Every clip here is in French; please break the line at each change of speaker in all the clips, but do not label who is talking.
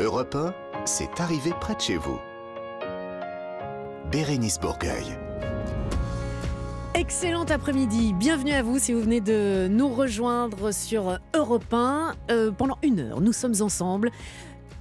Europe 1, c'est arrivé près de chez vous. Bérénice Bourgueil.
Excellent après-midi, bienvenue à vous si vous venez de nous rejoindre sur Europe 1 euh, pendant une heure. Nous sommes ensemble.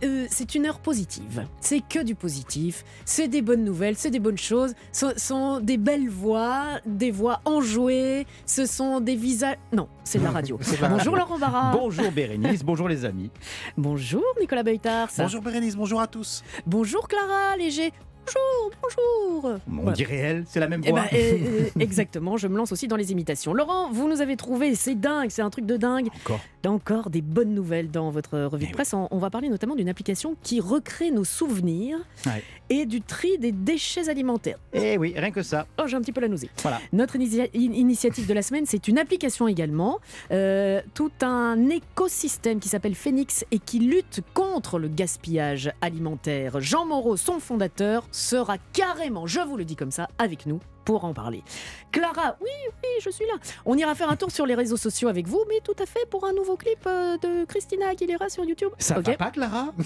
Euh, c'est une heure positive. C'est que du positif. C'est des bonnes nouvelles, c'est des bonnes choses. Ce sont des belles voix, des voix enjouées. Ce sont des visages. Non, c'est de la radio. bonjour Laurent Barra.
Bonjour Bérénice, bonjour les amis.
Bonjour Nicolas Beutard.
Bonjour Bérénice, bonjour à tous.
Bonjour Clara Léger. Bonjour, bonjour.
On dirait elle, c'est la même
Eh
voix.
ben, euh, euh, exactement, je me lance aussi dans les imitations. Laurent, vous nous avez trouvé, c'est dingue, c'est un truc de dingue.
Encore.
Encore des bonnes nouvelles dans votre revue
Eh
de
oui.
presse. On, on va parler notamment d'une application qui recrée nos souvenirs
Ouais.
et du tri des déchets alimentaires.
Eh oui, rien que ça.
Oh, j'ai un petit peu la nausée.
Voilà.
Notre initia- in- initiative de la semaine, c'est une application également, euh, tout un écosystème qui s'appelle Phoenix et qui lutte contre le gaspillage alimentaire. Jean Moreau, son fondateur, sera carrément, je vous le dis comme ça, avec nous pour en parler. Clara, oui, oui, je suis là. On ira faire un tour sur les réseaux sociaux avec vous, mais tout à fait pour un nouveau clip euh, de Christina Aguilera sur YouTube.
Ça va pas, Clara?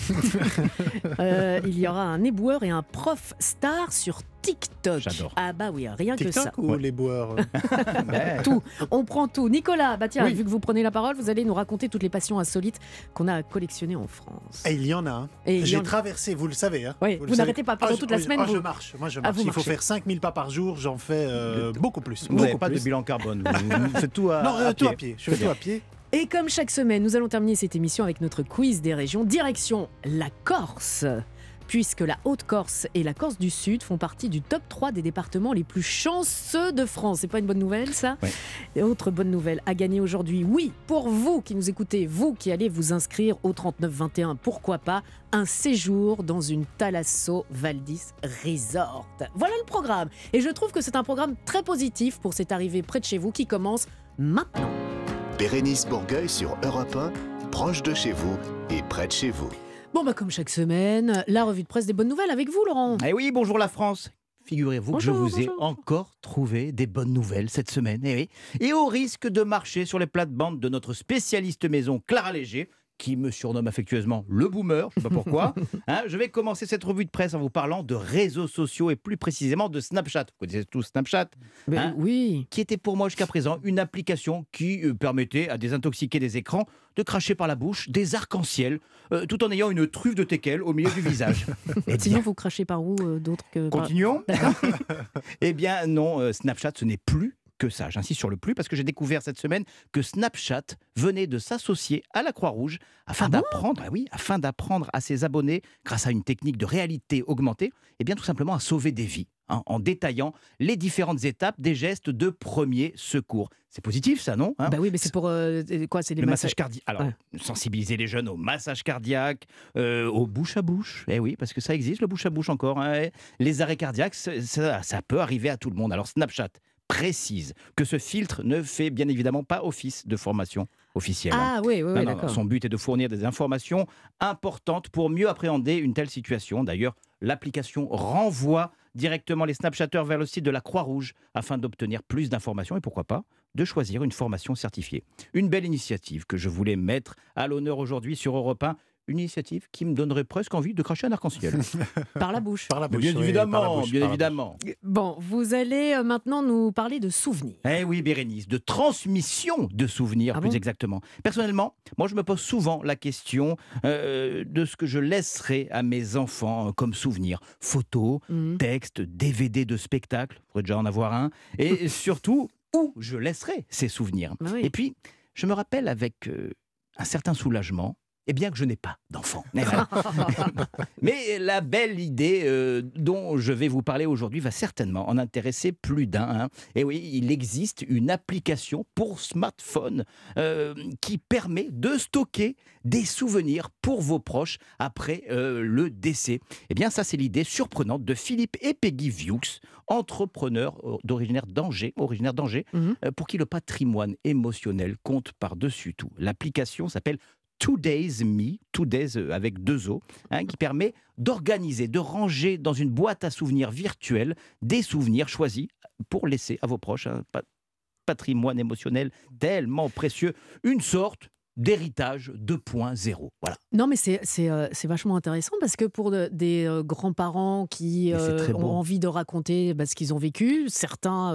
Euh, il y aura un éboueur et un prof star sur TikTok.
J'adore.
Ah bah oui, rien que ça.
TikTok ou les boueurs
Ouais.
tout. On prend tout. Nicolas, bah tiens,
Oui.
vu que vous prenez la parole, vous allez nous raconter toutes les passions insolites qu'on a collectionnées en France.
Et il y en a
y
J'ai
en-
traversé, vous le savez. Hein
Oui, vous
savez.
n'arrêtez pas pendant
Ah, je-
toute la semaine,
ah,
vous-
je marche, moi je
Ah,
marche. Il faut faire 5000 pas par jour, j'en fais euh, beaucoup plus.
Vous n'avez
beaucoup
pas de
plus.
bilan carbone. Vous, vous faites tout à,
Non, euh,
à
tout
pied.
à pied. Je fais tout à pied.
Et comme chaque semaine, nous allons terminer cette émission avec notre quiz des régions. Direction la Corse. Puisque la Haute-Corse et la Corse du Sud font partie du top 3 des départements les plus chanceux de France. C'est pas une bonne nouvelle, ça. Et autre bonne nouvelle à gagner aujourd'hui. Oui, pour vous qui nous écoutez, vous qui allez vous inscrire au 3921, pourquoi pas un séjour dans une Thalasso Valdis Resort. Voilà le programme. Et je trouve que c'est un programme très positif pour cette arrivée près de chez vous qui commence maintenant.
Bérénice Bourgueil sur Europe 1, proche de chez vous et près de chez vous.
Bon, bah comme chaque semaine, la revue de presse des bonnes nouvelles avec vous, Laurent.
Eh oui, bonjour la France. Figurez-vous que je
Bonjour,
vous ai encore trouvé des bonnes nouvelles cette semaine. Eh oui. Et au risque de marcher sur les plates-bandes de notre spécialiste maison Clara Léger, qui me surnomme affectueusement le boomer, je ne sais pas pourquoi, hein, je vais commencer cette revue de presse en vous parlant de réseaux sociaux et plus précisément de Snapchat. Vous connaissez tous Snapchat
Mais
Hein
oui.
qui était pour moi jusqu'à présent une application qui euh, permettait à des intoxiqués des écrans de cracher par la bouche des arcs-en-ciel, euh, tout en ayant une truffe de teckel au milieu du visage. Eh
Sinon, vous crachez par où euh, d'autres que
continuons. eh bien non, euh, Snapchat, ce n'est plus que ça. J'insiste sur le plus parce que j'ai découvert cette semaine que Snapchat venait de s'associer à la Croix-Rouge afin
Ah
d'apprendre, ah oui, afin d'apprendre à ses abonnés, grâce à une technique de réalité augmentée, eh bien tout simplement à sauver des vies, hein, en détaillant les différentes étapes des gestes de premier secours. C'est positif, ça, non? Hein?
Bah oui, mais c'est pour euh, quoi C'est des
le
massages.
massage cardiaque. Alors,
Ouais.
sensibiliser les jeunes au massage cardiaque, euh, au bouche à bouche. Eh oui, parce que ça existe, le bouche à bouche encore. hein. Les arrêts cardiaques, ça peut arriver à tout le monde. Alors, Snapchat précise que ce filtre ne fait bien évidemment pas office de formation officielle. hein.
Ah oui, oui,
Non,
oui,
non, non,
d'accord.
son but est de fournir des informations importantes pour mieux appréhender une telle situation. D'ailleurs, l'application renvoie directement les Snapchatters vers le site de la Croix-Rouge afin d'obtenir plus d'informations et pourquoi pas de choisir une formation certifiée. Une belle initiative que je voulais mettre à l'honneur aujourd'hui sur Europe 1. Une initiative qui me donnerait presque envie de cracher un arc-en-ciel.
Par la bouche.
Par la
Mais
bouche.
bien
oui, par la
évidemment,
bouche,
bien
par
évidemment.
Bon, vous allez euh, maintenant nous parler de souvenirs.
Eh oui, Bérénice, de transmission de souvenirs,
Ah
plus
bon
exactement. Personnellement, moi, je me pose souvent la question euh, de ce que je laisserai à mes enfants euh, comme souvenir. Photos,
Mhm.
textes, DVD de spectacles, il faudrait déjà en avoir un, et surtout, où je laisserai ces souvenirs.
Bah oui.
Et puis, je me rappelle avec euh, un certain soulagement, eh bien que je n'ai pas d'enfant. Eh. Mais la belle idée euh, dont je vais vous parler aujourd'hui va certainement en intéresser plus d'un. hein. Et oui, il existe une application pour smartphone euh, qui permet de stocker des souvenirs pour vos proches après euh, le décès. Eh bien, ça, c'est l'idée surprenante de Philippe et Peggy Vieux, entrepreneurs d'originaire d'Angers, originaire d'Angers,
Mhm.
pour qui le patrimoine émotionnel compte par-dessus tout. L'application s'appelle Today's Me, Today's euh, avec deux O, hein, qui permet d'organiser, de ranger dans une boîte à souvenirs virtuelle des souvenirs choisis pour laisser à vos proches un pa- patrimoine émotionnel tellement précieux, une sorte d'héritage 2.0. Voilà.
Non, mais c'est c'est, euh, c'est vachement intéressant parce que pour de- des euh, grands-parents qui euh, ont envie de raconter bah, ce qu'ils ont vécu, certains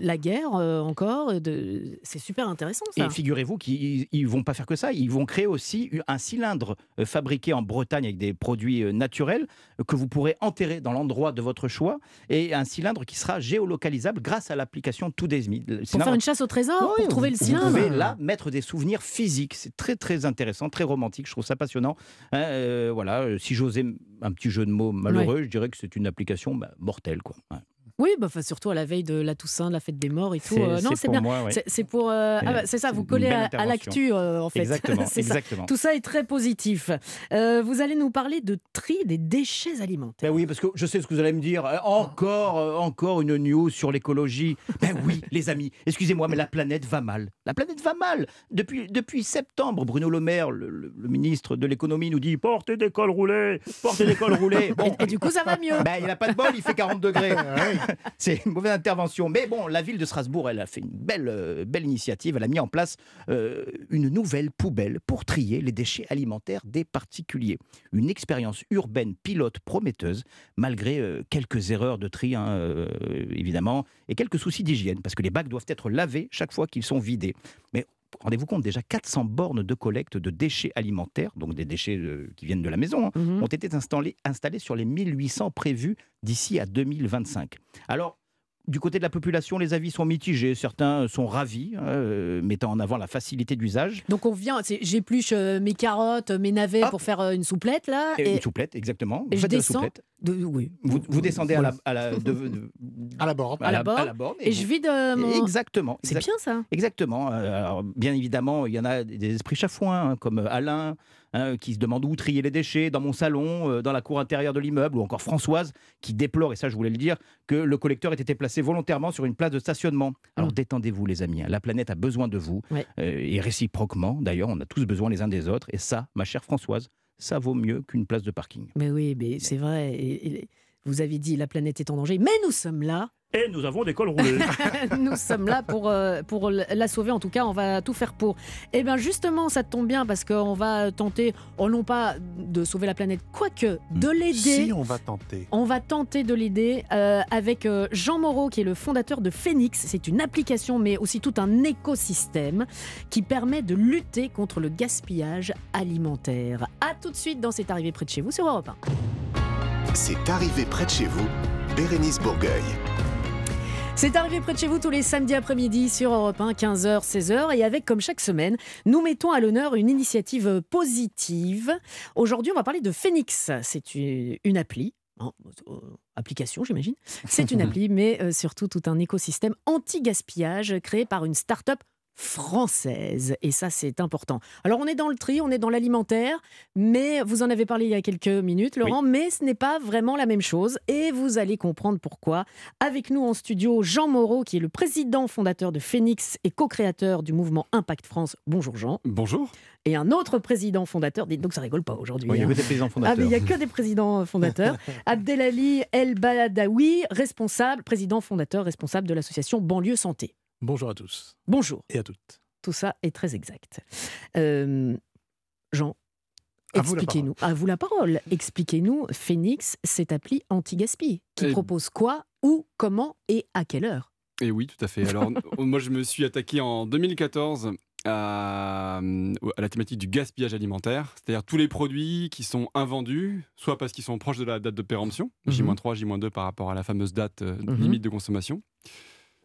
la guerre encore, de- c'est super intéressant ça.
Et figurez-vous qu'ils ne vont pas faire que ça, ils vont créer aussi un cylindre fabriqué en Bretagne avec des produits naturels que vous pourrez enterrer dans l'endroit de votre choix et un cylindre qui sera géolocalisable grâce à l'application. Le
pour faire une chasse au trésor, pour trouver le cylindre.
Vous pouvez là mettre des souvenirs physiques. C'est très très intéressant, très romantique. Je trouve ça passionnant. Hein, euh, voilà, euh, si j'osais un petit jeu de mots malheureux, je dirais que c'est une application bah, mortelle, quoi. Ouais.
Oui, bah, surtout à la veille de la Toussaint, de la fête des morts et tout. Euh, non,
c'est
bien. C'est- pour. euh,
C'est-
ah bah, c'est ça, vous collez à, à l'actu euh, en fait.
Exactement,
ça.
exactement.
Tout ça est très positif. Euh, vous allez nous parler de tri des déchets alimentaires.
Ben oui, parce que je sais ce que vous allez me dire. Encore, encore une news sur l'écologie. Ben oui, les amis, excusez-moi, mais la planète va mal. La planète va mal. Depuis, depuis septembre, Bruno Le Maire, le, le- le ministre de l'économie, nous dit portez des cols roulés, portez des cols roulés. Bon,
Et, et du coup, ça va mieux.
ben, il n'a pas de bol, il fait 40 degrés. C'est une mauvaise intervention. Mais bon, la ville de Strasbourg, elle a fait une belle, euh, belle initiative. Elle a mis en place euh, une nouvelle poubelle pour trier les déchets alimentaires des particuliers. Une expérience urbaine pilote prometteuse, malgré euh, quelques erreurs de tri, hein, évidemment, et quelques soucis d'hygiène, parce que les bacs doivent être lavés chaque fois qu'ils sont vidés. Mais rendez-vous compte, déjà 400 bornes de collecte de déchets alimentaires, donc des déchets euh, qui viennent de la maison, hein,
Mhm.
ont été installés, installés sur les 1800 prévus d'ici à 2025. Alors, du côté de la population, les avis sont mitigés. Certains sont ravis, hein, euh, mettant en avant la facilité d'usage.
Donc on vient, c'est- j'épluche euh, mes carottes, mes navets
Hop.
pour faire euh, une souplette là.
Et
Et,
Une souplette, exactement.
et
Vous
je
faites de la
descends
souplette.
de- oui.
Vous, vous descendez à la, à la, de- de-
À la borne.
À la borne.
borne
Et je
vous-
vide euh, mon.
Exactement.
C'est
exact-
bien ça.
Exactement. Alors, bien évidemment, il y en a des esprits chafouins, hein, comme Alain, hein, qui se demande où trier les déchets dans mon salon, euh, dans la cour intérieure de l'immeuble, ou encore Françoise, qui déplore, et ça je voulais le dire, que le collecteur ait été placé volontairement sur une place de stationnement. Alors
Mm.
détendez-vous les amis, hein, la planète a besoin de vous,
Ouais.
euh, et réciproquement, d'ailleurs, on a tous besoin les uns des autres, et ça, ma chère Françoise, ça vaut mieux qu'une place de parking.
Mais oui, mais c'est vrai. Et- et vous avez dit la planète est en danger, mais nous sommes là.
Et nous avons des cols roulés.
nous sommes là pour, euh, pour la sauver. En tout cas, on va tout faire pour. Eh bien, justement, ça tombe bien parce qu'on va tenter, oh non pas de sauver la planète, quoique de l'aider.
Si on va tenter.
On va tenter de l'aider euh, avec euh, Jean Moreau, qui est le fondateur de Phoenix. C'est une application, mais aussi tout un écosystème qui permet de lutter contre le gaspillage alimentaire. A tout de suite dans C'est arrivé près de chez vous sur Europe 1.
C'est arrivé près de chez vous, Bérénice Bourgueil.
C'est arrivé près de chez vous tous les samedis après-midi sur Europe 1, 15h, 16h. Et avec, comme chaque semaine, nous mettons à l'honneur une initiative positive. Aujourd'hui, on va parler de Phoenix. C'est une appli. hein, euh, application, j'imagine. C'est une appli, mais euh, surtout tout un écosystème anti-gaspillage créé par une start-up française. Et ça, c'est important. Alors, on est dans le tri, on est dans l'alimentaire, mais vous en avez parlé il y a quelques minutes, Laurent, mais ce n'est pas vraiment la même chose. Et vous allez comprendre pourquoi. Avec nous en studio, Jean Moreau, qui est le président fondateur de Phoenix et co-créateur du mouvement Impact France. Bonjour Jean.
Bonjour.
Et un autre président fondateur, donc ça rigole pas aujourd'hui.
Oui, il y
hein.
avait des
Ah,
fondateurs.
mais il n'y a que des présidents euh, fondateurs. Abdelali El Baladawi, responsable, président fondateur, responsable de l'association Banlieue Santé.
Bonjour à tous
Bonjour.
et à toutes.
Tout ça est très exact. Euh, Jean,
À vous la
expliquez-nous. À vous la parole. Expliquez-nous, Phoenix, cette appli anti-gaspi, qui
Eh-
propose quoi, où, comment et à quelle heure?
Et oui, tout à fait. Alors, moi, je me suis attaqué en 2014 à, à la thématique du gaspillage alimentaire, c'est-à-dire tous les produits qui sont invendus, soit parce qu'ils sont proches de la date de péremption,
Mhm.
J-3, J-2 par rapport à la fameuse date euh,
Mhm.
limite de consommation,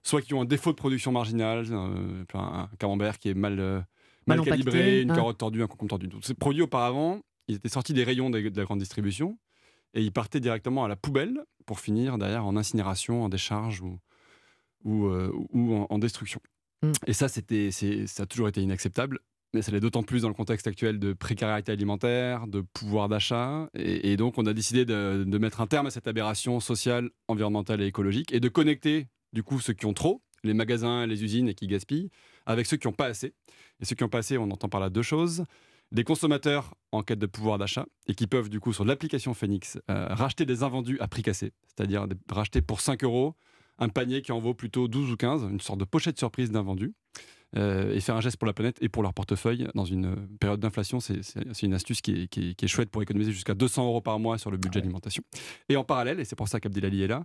soit qui ont un défaut de production marginale, euh, un camembert qui est mal, euh,
Mal
mal,
empaqueté,
calibré, une
hein.
carotte tordue, un concombre tordu. Donc, ces produits, auparavant, ils étaient sortis des rayons de la grande distribution et ils partaient directement à la poubelle pour finir derrière en incinération, en décharge ou, ou, euh, ou en, en destruction.
Mm.
Et ça, c'était, ça a toujours été inacceptable. Mais ça l'est d'autant plus dans le contexte actuel de précarité alimentaire, de pouvoir d'achat. Et, et donc, on a décidé de, de mettre un terme à cette aberration sociale, environnementale et écologique et de connecter, du coup, ceux qui ont trop, les magasins, les usines et qui gaspillent, avec ceux qui n'ont pas assez. Et ceux qui n'ont pas assez, on entend par là deux choses. Des consommateurs en quête de pouvoir d'achat et qui peuvent, du coup, sur l'application Phoenix, euh, racheter des invendus à prix cassé. C'est-à-dire racheter pour 5 euros un panier qui en vaut plutôt 12 ou 15, une sorte de pochette surprise d'invendus. Euh, et faire un geste pour la planète et pour leur portefeuille dans une euh, période d'inflation. C'est une astuce qui est, qui est- qui est chouette pour économiser jusqu'à 200 euros par mois sur le budget alimentation. Et en parallèle, et c'est pour ça qu'Abdelali est là,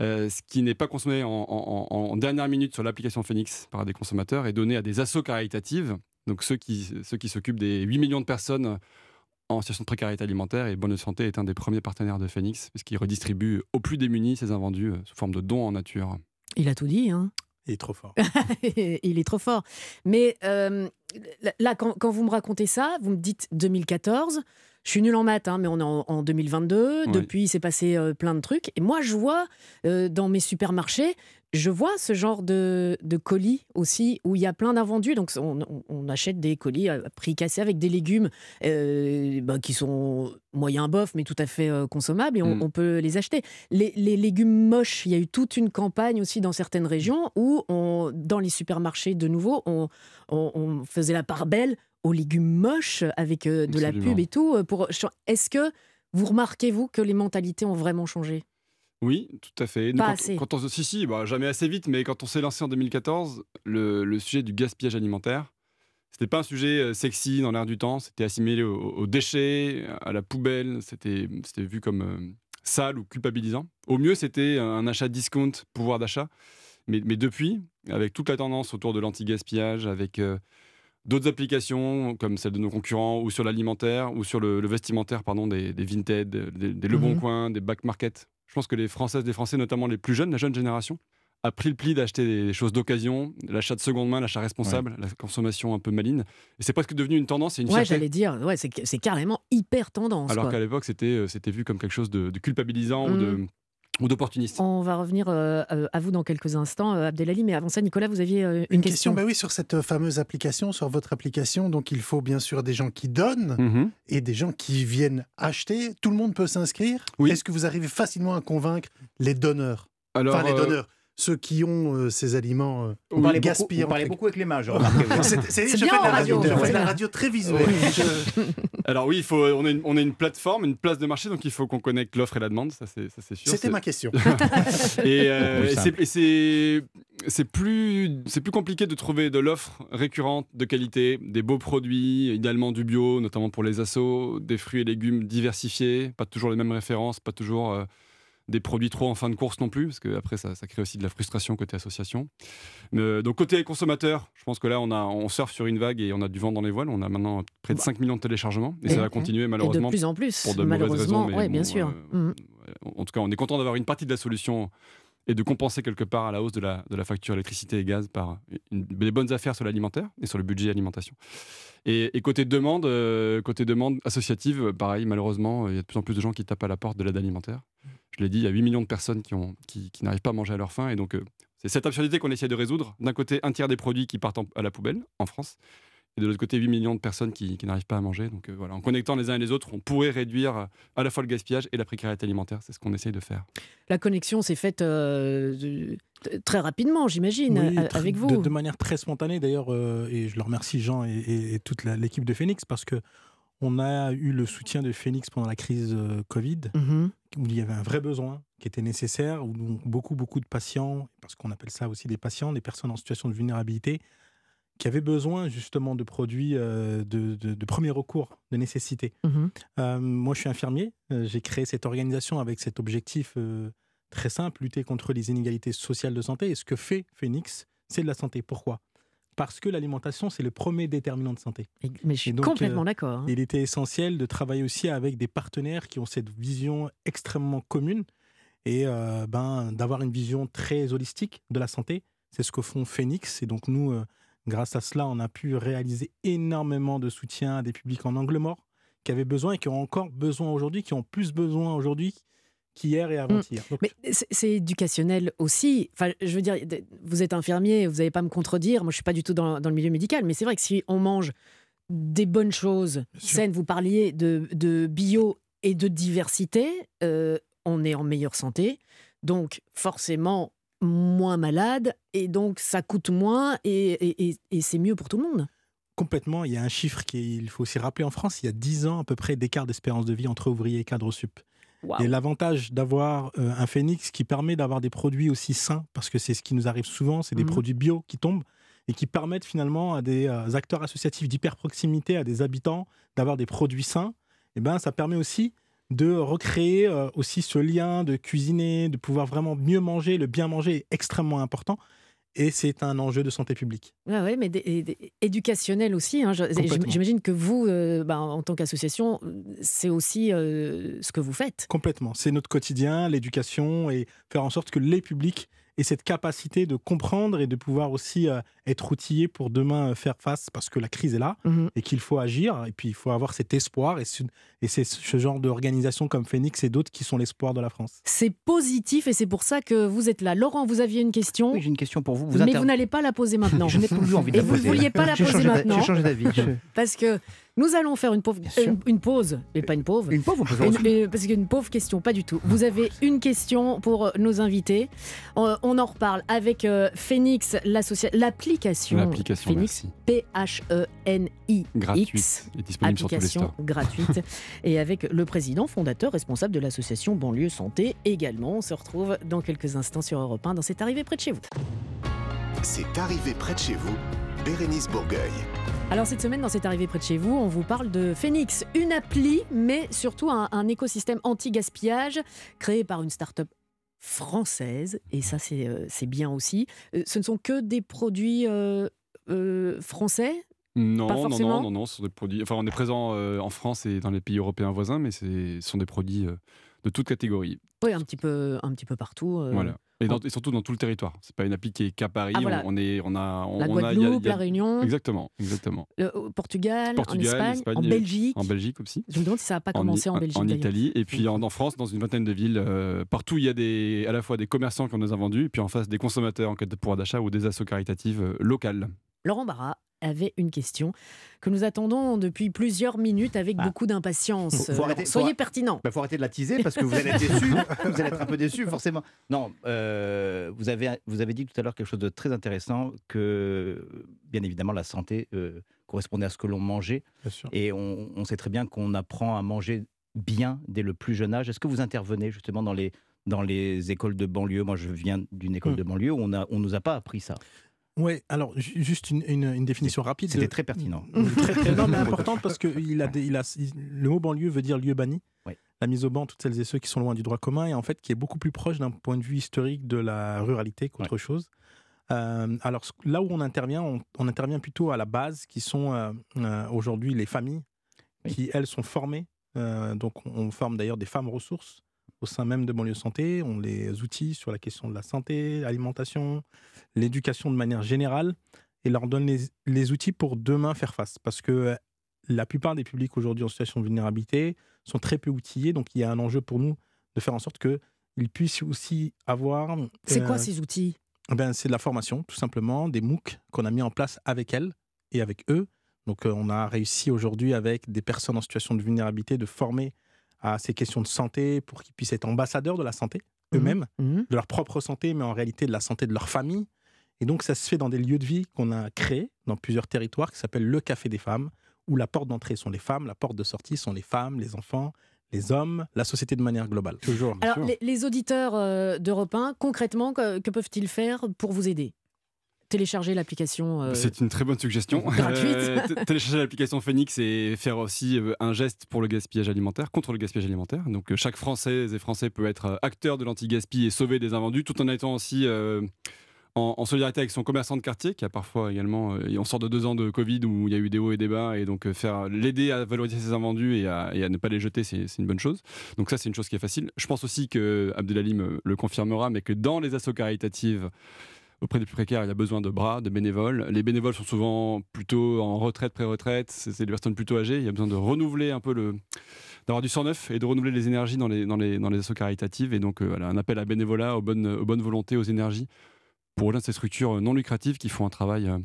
euh, ce qui n'est pas consommé en, en- en- en dernière minute sur l'application Phoenix par des consommateurs est donné à des assos caritatives, donc ceux qui, ceux qui s'occupent des 8 millions de personnes en situation de précarité alimentaire. Et Bonne Santé est un des premiers partenaires de Phoenix, puisqu'il redistribue aux plus démunis ces invendus sous forme de dons en nature.
Il a tout dit, hein.
Il est trop fort.
il est trop fort. Mais euh, là, quand, quand vous me racontez ça, vous me dites 2014. Je suis nul en maths, hein, mais on est en, en 2022.
Oui.
Depuis, il s'est passé euh, plein de trucs. Et moi, je vois euh, dans mes supermarchés, je vois ce genre de, de colis aussi, où il y a plein d'invendus. Donc, on, achète des colis à prix cassé avec des légumes euh, bah, qui sont moyen bof, mais tout à fait consommables, et on,
Mm.
on peut les acheter. Les, les légumes moches, il y a eu toute une campagne aussi dans certaines régions où, on, dans les supermarchés, de nouveau, on faisait la part belle aux légumes moches avec euh, de la pub et tout. euh, Pour... Est-ce que vous remarquez, vous, que les mentalités ont vraiment changé?
Oui, tout à fait. Nous,
Pas
quand,
assez.
quand on, si, si, bah, jamais assez vite, mais quand on s'est lancé en 2014, le, le sujet du gaspillage alimentaire, c'était pas un sujet euh, sexy dans l'air du temps, c'était assimilé aux, aux déchets, à la poubelle, c'était c'était vu comme euh, sale ou culpabilisant. Au mieux, c'était un achat discount, pouvoir d'achat. Mais, mais depuis, avec toute la tendance autour de l'anti-gaspillage, avec euh, d'autres applications comme celle de nos concurrents, ou sur l'alimentaire, ou sur le, le vestimentaire, pardon, des, des Vinted, des, des Le Bon
Mhm.
Coin, des Back Market. Je pense que les Françaises, les Français, notamment les plus jeunes, la jeune génération, a pris le pli d'acheter des choses d'occasion, l'achat de seconde main, l'achat responsable, la consommation un peu maligne. Et c'est presque devenu une tendance et une
Ouais, j'allais dire, ouais, c'est carrément hyper tendance.
Alors qu'à l'époque, c'était euh, c'était vu comme quelque chose de, de culpabilisant ou de- ou d'opportuniste.
On va revenir euh, euh, à vous dans quelques instants, euh, Abdelali. Mais avant ça, Nicolas, vous aviez euh, une,
Une
question.
question, bah oui, sur cette fameuse application, sur votre application. Donc, il faut bien sûr des gens qui donnent
Mhm.
et des gens qui viennent acheter. Tout le monde peut s'inscrire.
Oui.
Est-ce que vous arrivez facilement à convaincre les donneurs?
Alors,
Enfin, les
euh,
donneurs, ceux qui ont euh, ces aliments. euh,
Vous parlez, beaucoup,
gaspillés,
vous parlez
entre-
beaucoup avec les mains, je.
C'est c'est-
C'est
je
bien
fais de la radio,
radio,
je
ouais.
fais de la radio très visuelle. Je-
alors oui, il faut, on, a une, on plateforme, une place de marché, donc il faut qu'on connecte l'offre et la demande, ça c'est ça, c'est sûr.
C'était
C'est-
ma question.
Et, euh, c'est- et c'est c'est plus c'est plus compliqué de trouver de l'offre récurrente de qualité, des beaux produits, idéalement du bio, notamment pour les assos, des fruits et légumes diversifiés, pas toujours les mêmes références, pas toujours euh, des produits trop en fin de course non plus, parce que après ça, ça crée aussi de la frustration côté association. Mais, donc côté consommateur, je pense que là on a on surfe sur une vague et on a du vent dans les voiles. On a maintenant près de
Bah.
5 millions de téléchargements et,
Et-
ça va continuer
Et de
malheureusement
plus en plus,
pour de mauvaises
malheureusement.
raisons. mais
ouais, bien sûr.
euh, ouais, En tout cas, on est content d'avoir une partie de la solution et de compenser quelque part à la hausse de la, facture électricité et gaz par des bonnes affaires sur l'alimentaire et sur le budget alimentation. Et, et côté demande, euh, côté demande associative, pareil, malheureusement, il y a de plus en plus de gens qui tapent à la porte de l'aide alimentaire. Je l'ai dit, il y a 8 millions de personnes qui, n'arrivent pas à manger à leur faim. Et donc, euh, c'est cette absurdité qu'on essaie de résoudre. D'un côté, un tiers des produits qui partent en- à la poubelle en France. Et de l'autre côté, 8 millions de personnes qui, qui n'arrivent pas à manger. Donc euh, voilà, en connectant les uns et les autres, on pourrait réduire euh, à la fois le gaspillage et la précarité alimentaire. C'est ce qu'on essaye de faire.
La connexion s'est faite euh, très rapidement, j'imagine,
Oui,
avec vous.
De, de manière très spontanée d'ailleurs, euh, et je le remercie Jean et, et- et toute l'équipe de Phoenix parce que on a eu le soutien de Phoenix pendant la crise Covid,
Mhm.
où il y avait un vrai besoin qui était nécessaire, où beaucoup, beaucoup de patients, parce qu'on appelle ça aussi des patients, des personnes en situation de vulnérabilité, qui avaient besoin justement de produits euh, de, de- de premier recours, de nécessité.
Mhm.
Euh, moi, je suis infirmier. Euh, J'ai créé cette organisation avec cet objectif euh, très simple, lutter contre les inégalités sociales de santé. Et ce que fait Phoenix, c'est de la santé. Pourquoi? Parce que l'alimentation, c'est le premier déterminant de santé.
Mais je suis
donc,
complètement d'accord. hein.
Il était essentiel de travailler aussi avec des partenaires qui ont cette vision extrêmement commune et ben, d'avoir une vision très holistique de la santé. C'est ce que font Phoenix. Et donc, nous, grâce à cela, on a pu réaliser énormément de soutien à des publics en angle mort qui avaient besoin et qui ont encore besoin aujourd'hui, qui ont plus besoin aujourd'hui qu'hier et avant-hier. Donc,
Mais c'est- éducationnel aussi. Enfin, je veux dire, vous êtes infirmier, vous n'allez pas me contredire. Moi, je suis pas du tout dans, dans le milieu médical, mais c'est vrai que si on mange des bonnes choses saines, vous parliez de, de bio et de diversité, euh, on est en meilleure santé. Donc, forcément, moins malade, et donc ça coûte moins, et, et- et- et c'est mieux pour tout le monde.
complètement, il y a un chiffre qu'il faut aussi rappeler en France, il y a 10 ans à peu près d'écart d'espérance de vie entre ouvriers et cadres sup. Et l'avantage d'avoir euh, un phénix qui permet d'avoir des produits aussi sains, parce que c'est ce qui nous arrive souvent, c'est des
Mhm.
produits bio qui tombent, et qui permettent finalement à des euh, acteurs associatifs d'hyper-proximité, à des habitants, d'avoir des produits sains, et ben, ça permet aussi de recréer euh, aussi ce lien, de cuisiner, de pouvoir vraiment mieux manger. Le bien manger est extrêmement important. Et c'est un enjeu de santé publique.
Ouais, mais éducationnel aussi. hein. J'imagine que vous, euh, bah, en tant qu'association, c'est aussi euh, ce que vous faites.
Complètement. C'est notre quotidien, l'éducation et faire en sorte que les publics aient cette capacité de comprendre et de pouvoir aussi euh, être outillés pour demain euh, faire face parce que la crise est là
Mhm.
et qu'il faut agir et puis il faut avoir cet espoir et, ce- et c'est ce genre d'organisation comme Phoenix et d'autres qui sont l'espoir de la France.
C'est positif et c'est pour ça que vous êtes là. Laurent, vous aviez une question,
Oui, j'ai une question pour vous. vous
mais
inter-
vous n'allez pas la poser maintenant.
Je n'ai plus envie de
Et
la
vous ne
poser.
vouliez pas la poser maintenant
J'ai changé d'avis. Je-
parce que nous allons faire une pauvre,
Bien sûr.
une, une pause, mais pas une pauvre.
Une pauvre, on peut faire
Une- une- parce qu'une pauvre question, pas du tout. Vous avez une question pour nos invités. On, on en reparle avec euh, Phoenix, l'application
L'application,
Phoenix. P-H-E-N-I-X.
Gratuite et disponible sur tous les stores.
gratuite et avec le président fondateur responsable de l'association Banlieue Santé également. On se retrouve dans quelques instants sur Europe 1 dans cette arrivée près de chez vous.
C'est arrivé près de chez vous, Bérénice Bourgueil.
Alors cette semaine dans cette arrivée près de chez vous, on vous parle de Phoenix, une appli mais surtout un, un écosystème anti-gaspillage créé par une start-up française et ça c'est euh, bien aussi. Euh, ce ne sont que des produits euh, français?
Non, non, non, non, non, ce sont des produits. Enfin, on est présent en France et dans les pays européens voisins, mais ce sont des produits de toute catégorie.
Oui, un petit peu, un petit peu partout.
Voilà. Et, dans- et surtout dans tout le territoire. C'est pas une appli qui est qu'à Paris.
Ah, voilà.
on, on est, on a, on,
La
on a- il y a-
Guadeloupe,
il y a-
la Réunion,
Exactement, exactement.
au Portugal,
Portugal,
en Espagne,
Espagne,
en Belgique.
En Belgique aussi.
Je me demande si ça n'a pas
En
commencé en, Belgique.
En. Italie. Et puis en, en France, dans une vingtaine de villes. euh, partout, il y a des, à la fois des commerçants qui en nous a vendus, et puis en face, des consommateurs en quête de pouvoir d'achat ou des assos caritatives euh, locales.
Laurent Barra avait une question que nous attendons depuis plusieurs minutes avec
Ah.
beaucoup d'impatience.
Faut- faut
Euh, Soyez
faut-
pertinent.
Il Bah, faut arrêter de la teaser parce que vous allez être déçus. vous allez être un peu déçus, forcément. Non, euh, vous, avez, vous avez dit tout à l'heure quelque chose de très intéressant que, bien évidemment, la santé euh, correspondait à ce que l'on mangeait.
Bien sûr.
Et on, on sait très bien qu'on apprend à manger bien dès le plus jeune âge. Est-ce que vous intervenez justement dans les, dans les écoles de banlieue? Moi, je viens d'une école
Hmm.
de banlieue où on ne on nous a pas appris ça.
Oui, alors ju- juste une, une- une définition rapide.
C'était
de-
très pertinent.
très, très non, mais importante parce que il a, des- il a, il- le mot banlieue veut dire lieu banni. La mise au banc, toutes celles et ceux qui sont loin du droit commun, et en fait qui est beaucoup plus proche d'un point de vue historique de la ruralité qu'autre chose. Euh, alors là où on intervient, on, on intervient plutôt à la base, qui sont euh, euh, aujourd'hui les familles,
Oui.
qui elles sont formées. Donc on, on forme d'ailleurs des femmes ressources au sein même de banlieue santé. On les outille sur la question de la santé, l'alimentation, l'éducation de manière générale et leur donne les, les outils pour demain faire face. Parce que euh, la plupart des publics aujourd'hui en situation de vulnérabilité sont très peu outillés. Donc il y a un enjeu pour nous de faire en sorte qu'ils puissent aussi avoir.
C'est
euh,
quoi ces outils?
ben, C'est de la formation, tout simplement, des MOOC qu'on a mis en place avec elles et avec eux. Donc euh, on a réussi aujourd'hui avec des personnes en situation de vulnérabilité de former à ces questions de santé pour qu'ils puissent être ambassadeurs de la santé
Mhm.
eux-mêmes
Mhm.
de leur propre santé, mais en réalité de la santé de leur famille. Et donc, ça se fait dans des lieux de vie qu'on a créés dans plusieurs territoires qui s'appellent le Café des femmes, où la porte d'entrée sont les femmes, la porte de sortie sont les femmes, les enfants, les hommes, la société de manière globale. Toujours.
Alors, les, les auditeurs euh, d'Europe 1, concrètement, que, que peuvent-ils faire pour vous aider? Télécharger l'application. euh,
C'est une très bonne suggestion.
Gratuite.
Euh, télécharger l'application Phoenix et faire aussi euh, un geste pour le gaspillage alimentaire, contre le gaspillage alimentaire. Donc euh, chaque Française et Français peut être acteur de l'anti-gaspi et sauver des invendus, tout en étant aussi euh, en, en solidarité avec son commerçant de quartier, qui a parfois également. et on sort de deux ans de Covid où il y a eu des hauts et des bas, et donc faire l'aider à valoriser ses invendus et à, et à ne pas les jeter, c'est une bonne chose. Donc ça, c'est une chose qui est facile. Je pense aussi que Abdelali me le confirmera, mais que dans les assos caritatives auprès des plus précaires, il y a besoin de bras, de bénévoles. Les bénévoles sont souvent plutôt en retraite, pré-retraite. C'est des personnes plutôt âgées. Il y a besoin de renouveler un peu le d'avoir du sang neuf et de renouveler les énergies dans les, dans les, dans les caritatives. Et donc, euh, voilà, un appel à bénévolat, aux bonnes, aux bonnes volontés, aux énergies pour rejoindre ces structures non lucratives qui font un travail euh,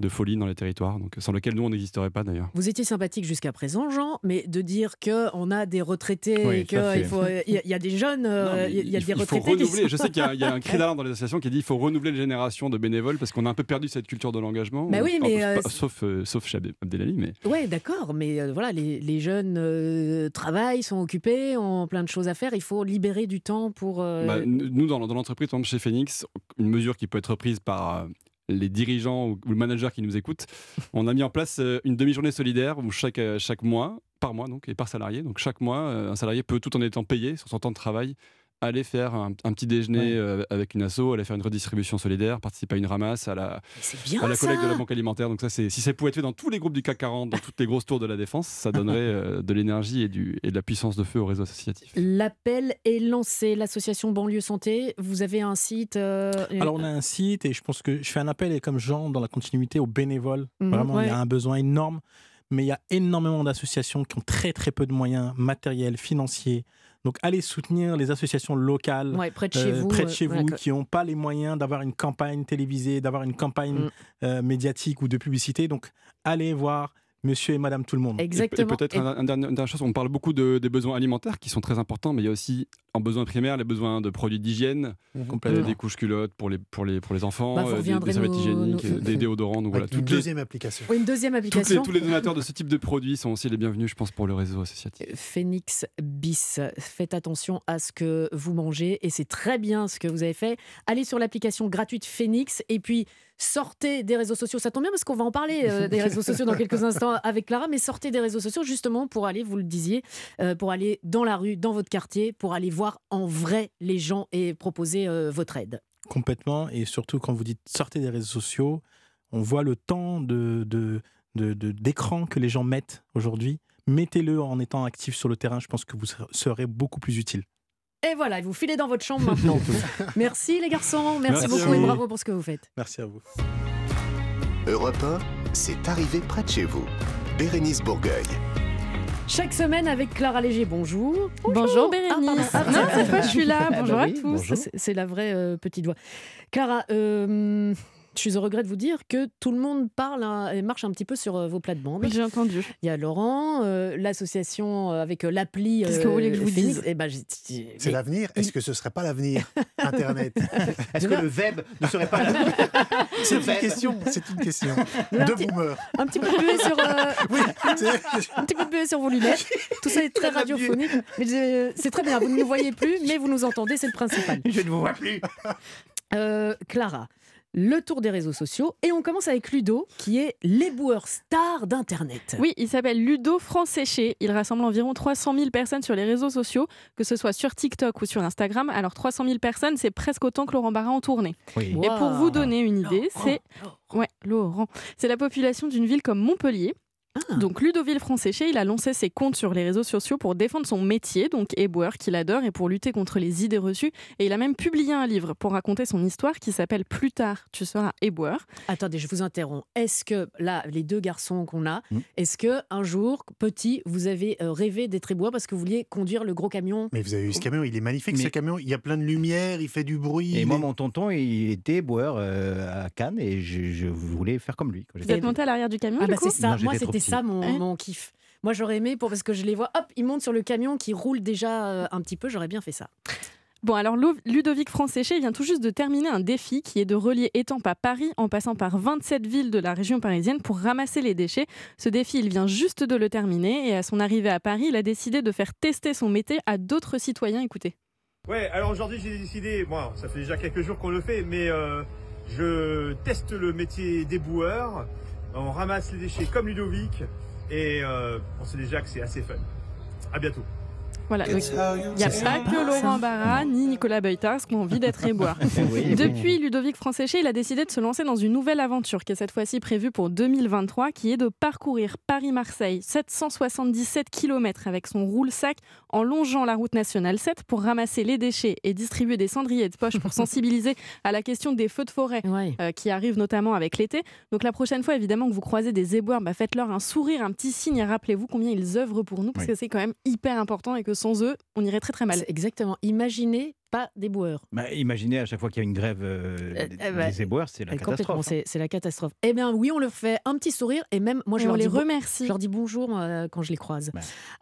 de folie dans les territoires, donc, sans lequel nous, on n'existerait pas d'ailleurs.
Vous étiez sympathique jusqu'à présent, Jean, mais de dire qu'on a des retraités,
Oui,
et qu'il faut, il y, y a des jeunes, euh, il y a des
il faut
retraités.
renouveler.
sont-
Je sais qu'il y, a- il y a un cri d'alarme dans les associations qui dit qu'il faut renouveler les générations de bénévoles parce qu'on a un peu perdu cette culture de l'engagement.
Bah oui, mais, euh,
pas- sauf, euh, sauf chez Abd- Abdelali, mais
Ouais, d'accord, mais euh, voilà, les, les jeunes euh, travaillent, sont occupés, ont plein de choses à faire. Il faut libérer du temps pour. euh,
Bah, nous, dans, dans l'entreprise, par exemple, chez Phoenix, une mesure qui peut être prise par euh, les dirigeants ou, le manager qui nous écoutent, on a mis en place euh, une demi-journée solidaire où chaque, euh, chaque mois, par mois donc, et par salarié. Donc chaque mois, euh, un salarié peut, tout en étant payé sur son temps de travail, aller faire un, un petit déjeuner
Ouais.
euh, avec une asso, aller faire une redistribution solidaire, participer à une ramasse, à la,
bien
à la
ça
collecte de la banque alimentaire. Donc ça, c'est si ça pouvait être fait dans tous les groupes du CAC 40, dans toutes les grosses tours de la défense, ça donnerait euh, de l'énergie et, du- et de la puissance de feu au réseau associatif.
L'appel est lancé, l'association Banlieue Santé. Vous avez un site euh,
Alors on a un site et je pense que je fais un appel et comme Jean dans la continuité aux bénévoles.
Mhm,
Vraiment,
ouais.
il y a un besoin énorme, mais il y a énormément d'associations qui ont très très peu de moyens matériels, financiers. Donc allez soutenir les associations locales.
ouais, près de chez
euh,
vous.
près de
euh,
chez vous,
que-
qui n'ont pas les moyens d'avoir une campagne télévisée, d'avoir une campagne
Mm.
euh, médiatique ou de publicité. Donc, allez voir Monsieur et Madame tout le monde.
Et, et
Exactement.
peut-être
Et-
un, un dernière chose, on parle beaucoup de- des besoins alimentaires qui sont très importants, mais il y a aussi en besoin primaire les besoins de produits d'hygiène, euh,
Complètement.
des couches culottes pour les, pour les, pour les enfants,
Bah, vous
euh, des, serviettes
nous-
hygiéniques,
nous-
euh, des déodorants. Donc voilà,
une
toutes les,
deuxième application.
Oui, une deuxième
toutes les-
application.
tous les donateurs de ce type de produits sont aussi les bienvenus, je pense, pour le réseau associatif.
Phoenix bis. Faites attention à ce que vous mangez et c'est très bien ce que vous avez fait. Allez sur l'application gratuite Phoenix et puis sortez des réseaux sociaux. Ça tombe bien parce qu'on va en parler euh, des réseaux sociaux dans quelques instants avec Clara, mais sortez des réseaux sociaux justement pour aller, vous le disiez, euh, pour aller dans la rue, dans votre quartier, pour aller voir en vrai les gens et proposer euh, votre aide.
Complètement. Et surtout, quand vous dites sortez des réseaux sociaux, on voit le temps de, de, de- de- d'écran que les gens mettent aujourd'hui. Mettez-le en étant actif sur le terrain. Je pense que vous serez- beaucoup plus utile.
Et voilà, vous filez dans votre chambre maintenant. Merci les garçons, merci,
Merci
beaucoup et bravo pour ce que vous faites.
Merci à vous.
Europe 1, c'est arrivé près de chez vous. Bérénice Bourgueil.
Chaque semaine avec Clara Léger, bonjour.
Bonjour
Ah, pardon.
Bérénice.
Ah,
non, cette fois je suis là.
Ah bah
Bonjour à
oui,
tous.
bonjour.
C'est- C'est la vraie euh, petite voix. Clara, euh, je suis au regret de vous dire que tout le monde parle hein, et marche un petit peu sur euh, vos plates-bandes.
Oui, j'ai entendu.
Il y a Laurent, euh, l'association euh, avec euh, l'appli.
Qu'est-ce que vous voulez que je vous
Phoenix.
dise
Eh ben,
C'est l'avenir Est-ce que ce serait pas l'avenir Internet?
Est-ce que le web ne serait pas là
C'est une question. C'est une question.
Un
De
petit-
boomer.
un petit peu de buée sur, euh,
Oui, c'est-
un petit peu de buée sur vos lunettes. Tout ça est très radiophonique. Mais euh, c'est très bien. Vous ne nous voyez plus, mais vous nous entendez, c'est le principal.
Je ne vous vois plus.
Euh, Clara, le tour des réseaux sociaux. Et on commence avec Ludo, qui est l'éboueur star d'Internet.
Oui, il s'appelle Ludo Séché. Il rassemble environ 300 000 personnes sur les réseaux sociaux, que ce soit sur TikTok ou sur Instagram. Alors 300 000 personnes, c'est presque autant que Laurent Barra en tournée.
Oui.
Wow.
Et pour vous donner une idée, c'est ouais, Laurent, c'est la population d'une ville comme Montpellier.
Ah.
Donc Ludoville Séché, il a lancé ses comptes sur les réseaux sociaux pour défendre son métier, donc éboueur qu'il adore, et pour lutter contre les idées reçues. Et il a même publié un livre pour raconter son histoire qui s'appelle Plus tard, tu seras éboueur.
Attendez, je vous interromps. Est-ce que, là, les deux garçons qu'on a,
Hmm.
est-ce que un jour, petit, vous avez euh, rêvé d'être éboueur parce que vous vouliez conduire le gros camion?
Mais vous avez vu ce camion, il est magnifique
Mais-
ce camion. Il y a plein de lumière, il fait du bruit.
Et moi,
est-
mon tonton, il était boueur euh, à Cannes et je, je voulais faire comme lui. quand
Vous êtes monté à l'arrière du camion
Ah
du
bah
coup?
c'est ça,
Non,
moi c'était. Ça mon,
Hein
mon kiff. Moi j'aurais aimé pour parce que je les vois, hop, ils montent sur le camion qui roule déjà euh, un petit peu, j'aurais bien fait ça.
Bon, alors Lo- Ludovic Franséché vient tout juste de terminer un défi qui est de relier Étampes à Paris en passant par 27 villes de la région parisienne pour ramasser les déchets. Ce défi, il vient juste de le terminer et à son arrivée à Paris, il a décidé de faire tester son métier à d'autres citoyens. Écoutez.
Ouais, alors aujourd'hui j'ai décidé, bon, ça fait déjà quelques jours qu'on le fait, mais euh, je teste le métier d'éboueur. On ramasse les déchets comme Ludovic et euh, on sait déjà que c'est assez fun. À bientôt.
Voilà, donc il n'y a pas
sympa,
que
ça.
Laurent Barra ni Nicolas Beutars qui ont envie d'être éboueurs.
Oui,
Depuis Ludovic Franséché, il a décidé de se lancer dans une nouvelle aventure qui est cette fois-ci prévue pour 2023, qui est de parcourir Paris-Marseille, 777 km avec son roule-sac en longeant la route nationale 7 pour ramasser les déchets et distribuer des cendriers de poche pour sensibiliser à la question des feux de forêt.
Ouais.
euh, qui arrivent notamment avec l'été. Donc la prochaine fois, évidemment, que vous croisez des éboueurs, bah, faites-leur un sourire, un petit signe et rappelez-vous combien ils œuvrent pour nous, parce
Oui.
que c'est quand même hyper important et que sans eux, on irait très très mal.
Exactement. Imaginez pas des boueurs.
Bah, imaginez à chaque fois qu'il y a une grève euh,
Euh,
des,
euh, bah,
des éboueurs, c'est la
complètement,
catastrophe. hein.
c'est la catastrophe. Eh bien oui, on leur fait un petit sourire et même moi je
Et on
leur,
les remercie.
je leur dis bonjour euh, quand je les croise.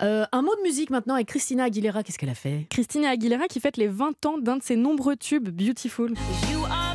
Euh, un mot de musique maintenant avec Christina Aguilera, qu'est-ce qu'elle a fait?
Christina Aguilera qui fête les 20 ans d'un de ses nombreux tubes, Beautiful.
You are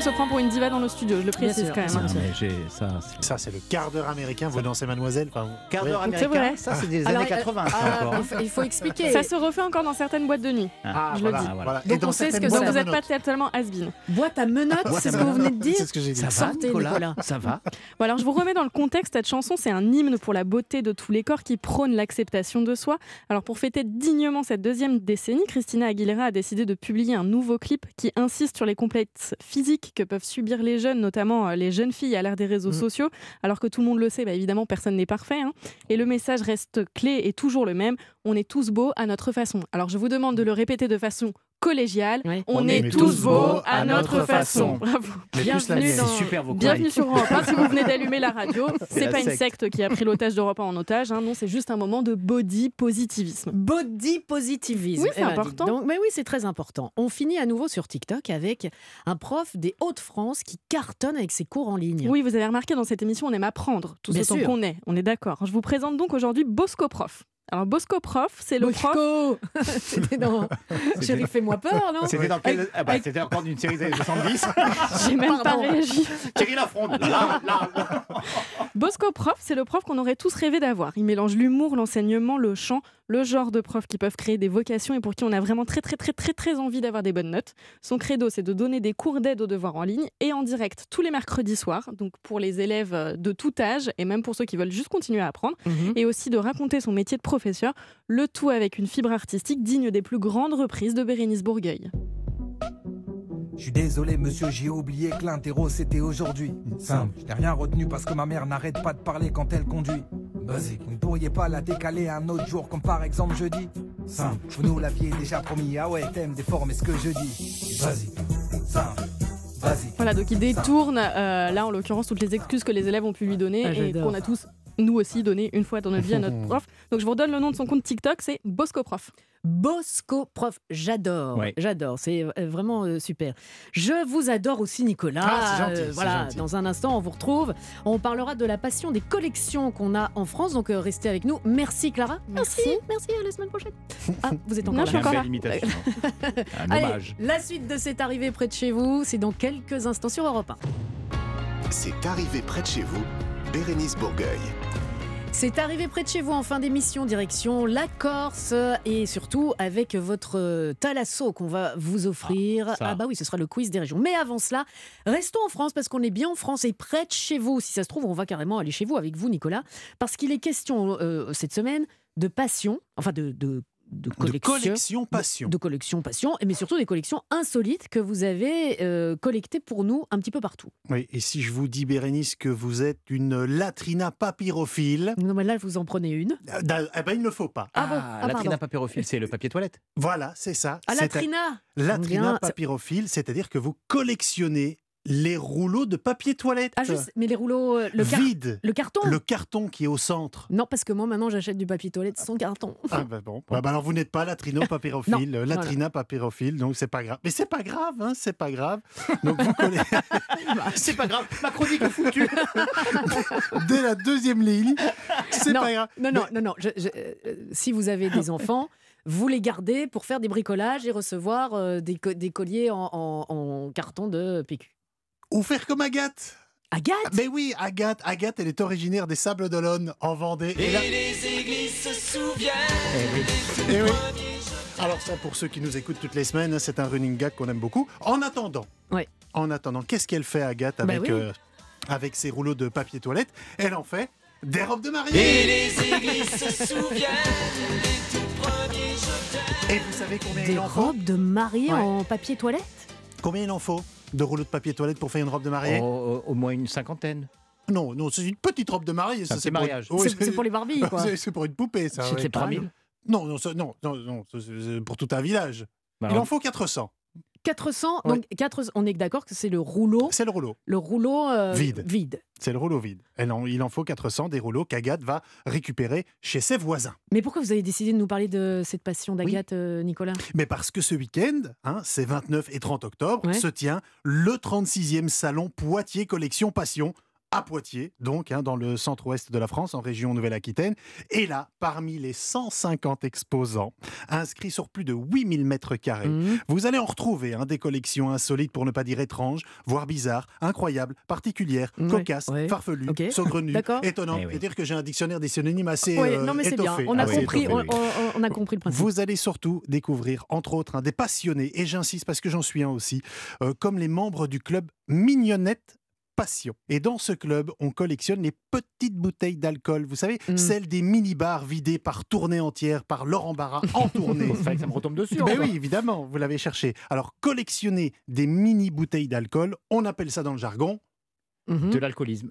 monde me prend pour une diva dans le studio, je le précise
sûr,
quand même.
bien
hein.
Mais j'ai- ça, c'est-
Ça, c'est le quart d'heure américain. Vous dansez Mademoiselle. Enfin,
Quart d'heure.
C'est vrai.
américain, ça c'est des
Alors,
années
euh,
80. ça,
ah,
encore.
il, faut, il faut expliquer.
Ça se refait encore dans certaines boîtes de nuit.
Ah,
je le
voilà,
dis.
voilà.
Donc,
dans
on sait ce
certaines
que
Donc vous n'êtes pas tellement has-been.
Boîte à menottes,
menottes.
c'est ce que vous venez de dire
C'est ce que j'ai dit.
Ça va,
Sortez,
Nicolas,
Nicolas.
Ça va
Bon, alors je vous remets dans le contexte, cette chanson c'est un hymne pour la beauté de tous les corps qui prône l'acceptation de soi. Alors pour fêter dignement cette deuxième décennie, Christina Aguilera a décidé de publier un nouveau clip qui insiste sur les complexes physiques que peuvent subir les jeunes, notamment euh, les jeunes filles à l'ère des réseaux
Mm.
sociaux. Alors que tout le monde le sait, bah, évidemment personne n'est parfait. hein. Et le message reste clé et toujours le même, on est tous beaux à notre façon. Alors je vous demande de le répéter de façon collégiale,
Oui.
on,
On
est,
est
tous beaux à notre façon. Bravo.
Bienvenue dans-
super
Bienvenue sur Europe 1. Si vous venez d'allumer la radio, c'est pas une
secte.
qui a pris l'otage d'Europe 1 en otage. hein. Non, c'est juste un moment de body positivisme.
Body positivisme.
Oui, c'est
Eh ben,
important.
donc. mais oui, c'est très important. On finit à nouveau sur TikTok avec un prof des Hauts-de-France qui cartonne avec ses cours en ligne.
Oui, vous avez remarqué dans cette émission, on aime apprendre tout
Bien sûr.
qu'on est. On est d'accord. Je vous présente donc aujourd'hui Bosco Prof. Alors Bosco Prof, c'est le prof.
Bosco C'était dans Chérie, fais-moi peur, non
C'était dans quel... ah bah, C'était encore d'une série des années 70.
J'ai même pas réagi.
Thierry Lafronde. Là, là.
Bosco Prof, c'est le prof qu'on aurait tous rêvé d'avoir. Il mélange l'humour, l'enseignement, le chant, le genre de profs qui peuvent créer des vocations et pour qui on a vraiment très très très très très envie d'avoir des bonnes notes. Son credo, c'est de donner des cours d'aide aux devoirs en ligne et en direct tous les mercredis soirs, donc pour les élèves euh, de tout âge et même pour ceux qui veulent juste continuer à apprendre,
Mhm.
et aussi de raconter son métier de professeur, le tout avec une fibre artistique digne des plus grandes reprises de Bérénice Bourgueil.
Je suis désolé, monsieur, j'ai oublié que l'interro c'était aujourd'hui. Simple, je n'ai rien retenu parce que ma mère n'arrête pas de parler quand elle conduit. Basique, vous ne pourriez pas la décaler à un autre jour, comme par exemple jeudi Simple, vous nous l'aviez déjà promis. Ah ouais, t'aimes déformer ce que je dis. Basique, simple.
Voilà, donc il détourne, euh, là en l'occurrence, toutes les excuses que les élèves ont pu lui donner
Ah,
et qu'on a tous, nous aussi, donné une fois dans notre vie à notre prof. Donc je vous redonne le nom de son compte TikTok, c'est Bosco Prof.
Bosco Prof, j'adore,
Ouais.
j'adore, c'est euh, vraiment euh, super. Je vous adore aussi Nicolas.
Ah, c'est gentil,
Euh, voilà,
gentil.
dans un instant on vous retrouve. On parlera de la passion des collections qu'on a en France, donc euh, restez avec nous. Merci Clara.
Merci.
merci, à la semaine prochaine. Ah, vous êtes encore
Non,
là.
je suis encore là.
Un
Allez,
hommage.
la suite de C'est arrivé près de chez vous, c'est dans quelques instants sur Europe 1.
C'est arrivé près de chez vous, Bérénice Bourgueil.
C'est arrivé près de chez vous en fin d'émission, direction la Corse et surtout avec votre thalasso qu'on va vous offrir.
Ah.
Ah bah oui, ce sera le quiz des régions. Mais avant cela, restons en France parce qu'on est bien en France et près de chez vous. Si ça se trouve, on va carrément aller chez vous avec vous, Nicolas, parce qu'il est question euh, cette semaine de passion, enfin de, de, de
De
collection.
passion.
De collection passion, mais surtout des collections insolites que vous avez euh, collectées pour nous un petit peu partout.
Oui, et si je vous dis, Bérénice, que vous êtes une latrina papyrophile,
Non, mais là, vous en prenez une.
da- eh ben, il ne faut pas.
Ah bon
Ah,
Ah,
la
pardon.
trina papyrophile, c'est le papier toilette.
Voilà, c'est ça.
Ah,
Latrina
Bien, ça-
papyrophile, c'est-à-dire que vous collectionnez les rouleaux de papier toilette.
Ah, juste, mais les rouleaux, euh, le, car-
Vide.
le carton
Le carton qui est au centre.
Non, parce que moi, maintenant, j'achète du papier toilette sans carton.
Ah bah bon. Ah bah alors vous n'êtes pas latrino papyrophile, euh, latrina papyrophile, donc c'est pas grave. Mais c'est pas grave, hein, c'est pas grave. Donc vous connaissez
c'est pas grave, ma chronique est foutue.
dès la deuxième ligne, c'est pas grave.
non, non, non, non. je- je- euh, si vous avez des enfants, vous les gardez pour faire des bricolages et recevoir euh, des, co- des colliers en, en- en carton de PQ.
Ou faire comme Agathe.
Agathe
Mais oui, Agathe, Agathe, elle est originaire des Sables d'Olonne en Vendée. Et, là- Eh oui. Alors ça, pour ceux qui nous écoutent toutes les semaines, c'est un running gag qu'on aime beaucoup. En attendant,
Ouais.
en attendant, qu'est-ce qu'elle fait Agathe
Bah oui.
euh, avec ses rouleaux de papier toilette? Elle en fait des robes de mariée. Et vous savez combien
Des
il en faut?
robes de mariée
Ouais.
en papier toilette?
Combien il en faut? De rouleaux de papier toilette pour faire une robe de mariée
Oh, au moins une cinquantaine.
Non, non, c'est une petite robe de mariée.
C'est
ça, pour-
mariage.
Oui,
pour les Barbies, quoi.
c'est- pour une poupée, ça.
C'est
ouais.
les 3000.
Non, non, non, non, non, pour tout un village.
Bah,
Il en faut 400.
400,
Ouais.
donc 400, on est d'accord que c'est le rouleau,
C'est le rouleau.
le rouleau euh,
Vide.
vide.
C'est le rouleau vide. En- il en faut 400 des rouleaux qu'Agathe va récupérer chez ses voisins.
Mais pourquoi vous avez décidé de nous parler de cette passion d'Agathe, euh, Nicolas?
Mais parce que ce week-end, hein, c'est 29 et 30 octobre,
Ouais.
se tient le 36e salon Poitiers Collection Passion à Poitiers, donc hein, dans le centre-ouest de la France, en région Nouvelle-Aquitaine. Et là, parmi les 150 exposants inscrits sur plus de 8000 mètres carrés,
Mhm.
vous allez en retrouver hein, des collections insolites, pour ne pas dire étranges, voire bizarres, incroyables, particulières,
Ouais,
cocasses,
ouais.
farfelues, saugrenues,
D'accord.
étonnantes.
Eh oui.
C'est-à-dire que j'ai un dictionnaire des synonymes assez
Oui,
euh,
non mais c'est bien,
étoffé.
on a
Ah oui,
compris,
étoffé,
on,
oui.
on- on a compris le principe.
Vous allez surtout découvrir, entre autres, hein, des passionnés, et j'insiste parce que j'en suis un aussi, euh, comme les membres du club Mignonnette Passion. Et dans ce club, on collectionne les petites bouteilles d'alcool, vous savez,
Mm.
celles des mini-bars vidées par tournée entière, par Laurent Barra en tournée.
Ça me retombe dessus.
Ben
encore.
oui, évidemment, vous l'avez cherché. Alors, collectionner des mini bouteilles d'alcool, on appelle ça dans le jargon.
De l'alcoolisme.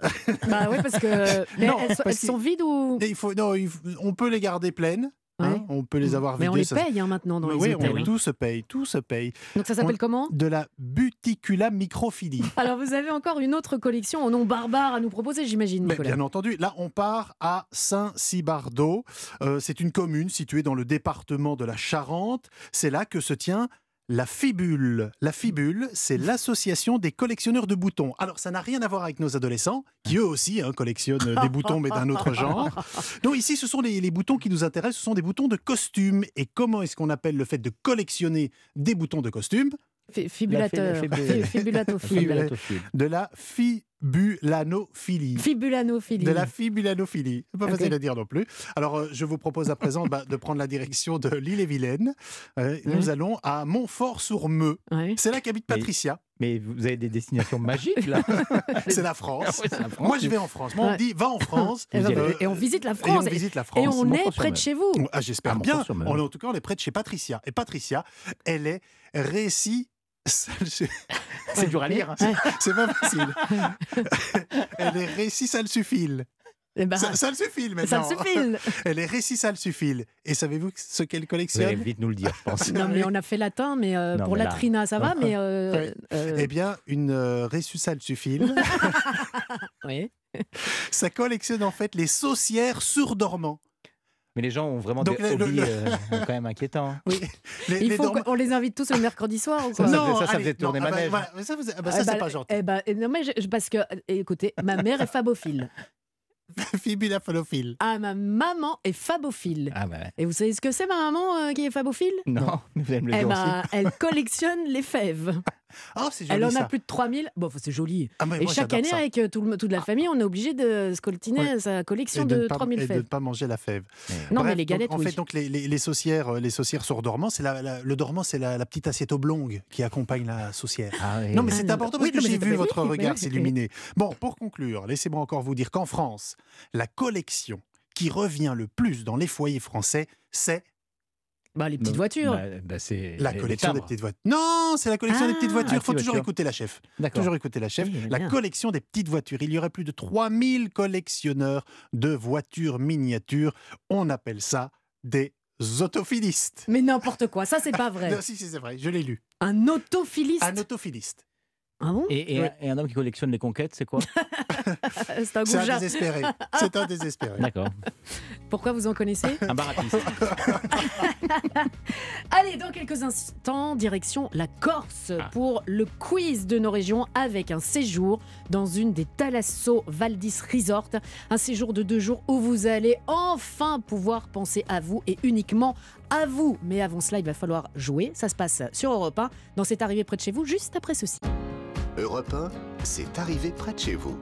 Bah oui, parce que mais
Non,
elles, sont-
parce
elles sont vides ou
il faut, non, il faut- on peut les garder pleines. Hein,
Ouais.
on peut les avoir
Mais
vidées.
on les paye hein, maintenant dans
Mais
les
oui,
hôtels.
on-
hein.
tout se paye, tout se paye.
Donc ça s'appelle
on-
comment?
De la buticula microphilie.
Alors vous avez encore une autre collection au nom barbare à nous proposer, j'imagine,
Mais
Nicolas.
bien entendu, là on part à Saint-Cybardeau. Euh, c'est une commune située dans le département de la Charente. C'est là que se tient la Fibule. La Fibule, c'est l'association des collectionneurs de boutons. Alors ça n'a rien à voir avec nos adolescents, qui eux aussi hein, collectionnent des boutons, mais d'un autre genre. Non, ici ce sont les, les boutons qui nous intéressent, ce sont des boutons de costume. Et comment est-ce qu'on appelle le fait de collectionner des boutons de costume.
Fibulatophile.
De la fibulanophilie.
Fibulanophilie.
De la fibulanophilie. Pas facile à dire non plus. Alors, euh, je vous propose à présent bah, de prendre la direction de l'île-et-Vilaine. Euh, Nous
Ouais.
allons à Montfort-sur-Meux.
Ouais.
C'est là qu'habite Patricia.
Mais vous avez des destinations magiques là.
C'est la France.
Ouais, c'est la France.
Moi, je vais en France. Moi, on me dit, va en France.
Et, et on visite la
Et
France.
on visite la
Et
France.
on est près de chez vous.
Ah, J'espère
Ah,
bien.
Montfort-sur-Mer.
On est, en tout cas, on est près de chez Patricia. Et Patricia, elle est récit.
C'est dur à lire. hein.
C'est pas facile. Elle est.
Eh ben,
Ça, ça le suffit
ça
maintenant.
suffit.
Elle est récit salsuphile. Et savez-vous ce qu'elle
Vous
collectionne
vite nous le dire, je pense.
Non, mais on a fait latin, mais euh,
Non,
pour
mais
la
là-
trina, ça va, mais. euh, euh,
Eh bien, une euh, récit salsuphile.
ouais.
ça collectionne en fait les saucières surdormants.
Mais les gens ont vraiment
Donc,
des
le-
hobbies
le-
euh, quand même inquiétants.
Oui. Les,
Il
les
faut
dormants-
qu'on les invite tous le mercredi soir ou quoi
Ça, ça
Non,
faisait- ça, ça
allez,
faisait tourner
non, ah bah,
manège.
ça, vous- ah bah, ça,
Eh
c'est
ben,
pas gentil.
eh ben, non, mais je- parce que, écoutez, ma mère est fabophile.
Fibulafalophile.
Ah, ma maman est fabophile.
Ah bah ouais.
Et vous savez ce que c'est, ma maman euh, qui est fabophile?
Non, vous allez me le
Eh
dire
ben, elle collectionne les fèves.
C'est joli
Elle en
ça.
a plus de 3000. Bon, c'est joli.
Ah,
Et
moi,
chaque année,
ça.
avec euh, tout le- toute la famille, on est obligé de scoltiner sa collection
Et
de,
pas,
3000
et de ne
fèves.
pas manger la fève.
Non,
Bref,
mais les galettes,
donc, en
oui.
fait, donc les, les, les saucières, euh, les saucières sur dormant, c'est la, la- le dormant, c'est la, la petite assiette oblongue qui accompagne la saucière.
Ah.
Non, mais
Ah,
c'est important parce que j'ai vu votre regard s'illuminer. Bon, pour conclure, laissez-moi encore vous dire qu'en France, la collection qui revient le plus dans les foyers français, c'est
Bah, les petites voitures.
Bah, bah, c'est
la
les- les
collection des petites voitures. Non, c'est la collection des petites
Ah.
voitures.
Ah,
Il faut
petites
toujours
voitures.
écouter la chef.
D'accord.
Toujours écouter la chef.
Oui,
la
bien.
collection des petites voitures. Il y aurait plus de 3000 collectionneurs de voitures miniatures. On appelle ça des autophilistes.
Mais n'importe quoi, ça, c'est pas vrai.
Non, si, si, c'est vrai, je l'ai lu.
Un autophiliste.
Un autophiliste.
Ah bon?
Et, un, et un homme qui collectionne les conquêtes, c'est quoi?
C'est un
un désespéré. C'est un désespéré.
D'accord.
Pourquoi vous en connaissez?
Un baratiste.
Allez, dans quelques instants, direction la Corse
Ah.
pour le quiz de nos régions avec un séjour dans une des Thalasso Valdis Resort. Un séjour de deux jours où vous allez enfin pouvoir penser à vous et uniquement à vous. Mais avant cela, il va falloir jouer. Ça se passe sur Europe 1 dans cette arrivée près de chez vous, juste après ceci.
Europe 1, c'est arrivé près de chez vous.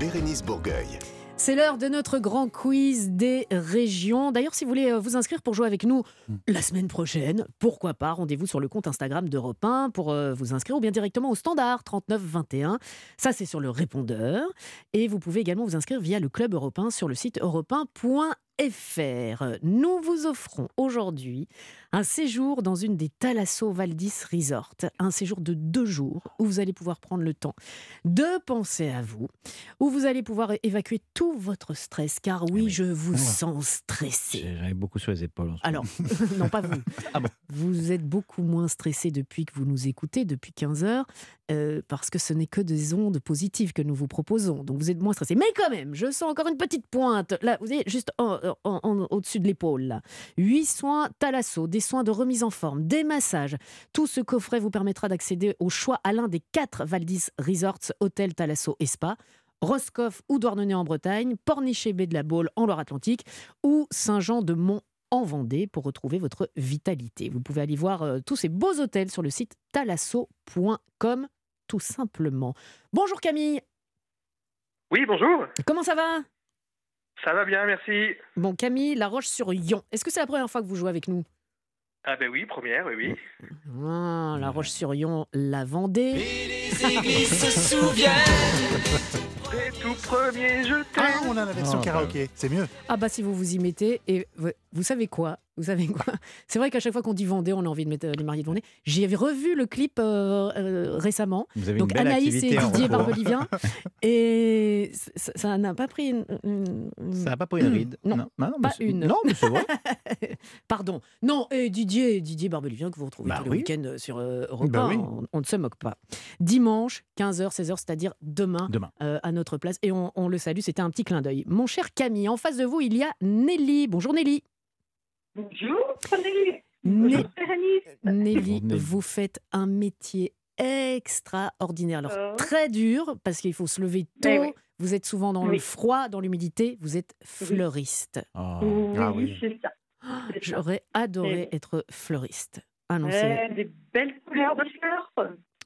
Bérénice Bourgueil.
C'est l'heure de notre grand quiz des régions. D'ailleurs, si vous voulez euh, vous inscrire pour jouer avec nous la semaine prochaine, pourquoi pas, rendez-vous sur le compte Instagram d'Europe 1 pour euh, vous inscrire ou bien directement au standard 3921. Ça, c'est sur le répondeur. Et vous pouvez également vous inscrire via le club européen sur le site europe1.fr. Nous vous offrons aujourd'hui un séjour dans une des Thalasso Valdis Resort. Un séjour de deux jours où vous allez pouvoir prendre le temps de penser à vous, où vous allez pouvoir évacuer tout votre stress, car oui,
oui.
je vous
Ouais.
sens stressé.
J'en beaucoup sur les épaules. en ce
Alors, non pas vous.
Ah bon
Vous êtes beaucoup moins stressé depuis que vous nous écoutez, depuis 15 heures, euh, parce que ce n'est que des ondes positives que nous vous proposons. Donc vous êtes moins stressé. Mais quand même, je sens encore une petite pointe. Là, vous voyez, juste en- au-dessus de l'épaule. Huit soins Thalasso, des soins de remise en forme, des massages. Tout ce coffret vous permettra d'accéder au choix à l'un des quatre Valdis Resorts, hôtel Thalasso et Spa Roscoff ou Douarnenez en Bretagne, Pornichet Baie de la Baule en Loire-Atlantique ou Saint-Jean-de-Mont en Vendée pour retrouver votre vitalité. Vous pouvez aller voir euh, tous ces beaux hôtels sur le site talasso.com tout simplement. Bonjour Camille,
Oui, bonjour.
comment ça va?
Ça va bien, merci.
Bon Camille, La Roche-sur-Yon. Est-ce que c'est la première fois que vous jouez avec nous?
Ah ben oui, première, oui, oui.
Ah, La Roche-sur-Yon, la Vendée.
Et tout premier, je
Ah,
t'aime.
on a la version
Oh,
karaoké, c'est mieux.
Ah bah si vous vous y mettez, et vous, vous savez quoi? Vous savez quoi? C'est vrai qu'à chaque fois qu'on dit Vendée, on a envie de mettre euh, les mariés de Vendée. J'y avais revu le clip euh, euh, récemment.
Vous avez
Donc
une belle
Anaïs et
activité en
Didier
repos.
Barbelivien. et ça- ça n'a pas pris une... une- une-
Ça n'a pas pris une ride.
Non,
Ah non,
pas
mais c'est-
une.
Non, mais c'est vrai.
Pardon. Non, et Didier, Didier Barbelivien que vous retrouvez
Bah
tous les
oui.
week-ends sur euh, Europe
Bah
1,
oui.
on, on ne se moque pas. Dimanche, 15h, 16h, c'est-à-dire demain,
Demain.
euh, à notre place. Et on, on le salue, c'était un petit clin d'œil. Mon cher Camille, en face de vous, il y a Nelly. Bonjour Nelly.
Bonjour, Nelly.
Né-. Nelly, vous faites un métier extraordinaire. Alors,
Oh.
très dur, parce qu'il faut se lever tôt.
Oui.
Vous êtes souvent dans le froid, dans l'humidité. Vous êtes fleuriste.
Oh.
Ah oui.
c'est ça. C'est ça.
J'aurais adoré être fleuriste. Ah non,
Euh, des belles couleurs de fleurs.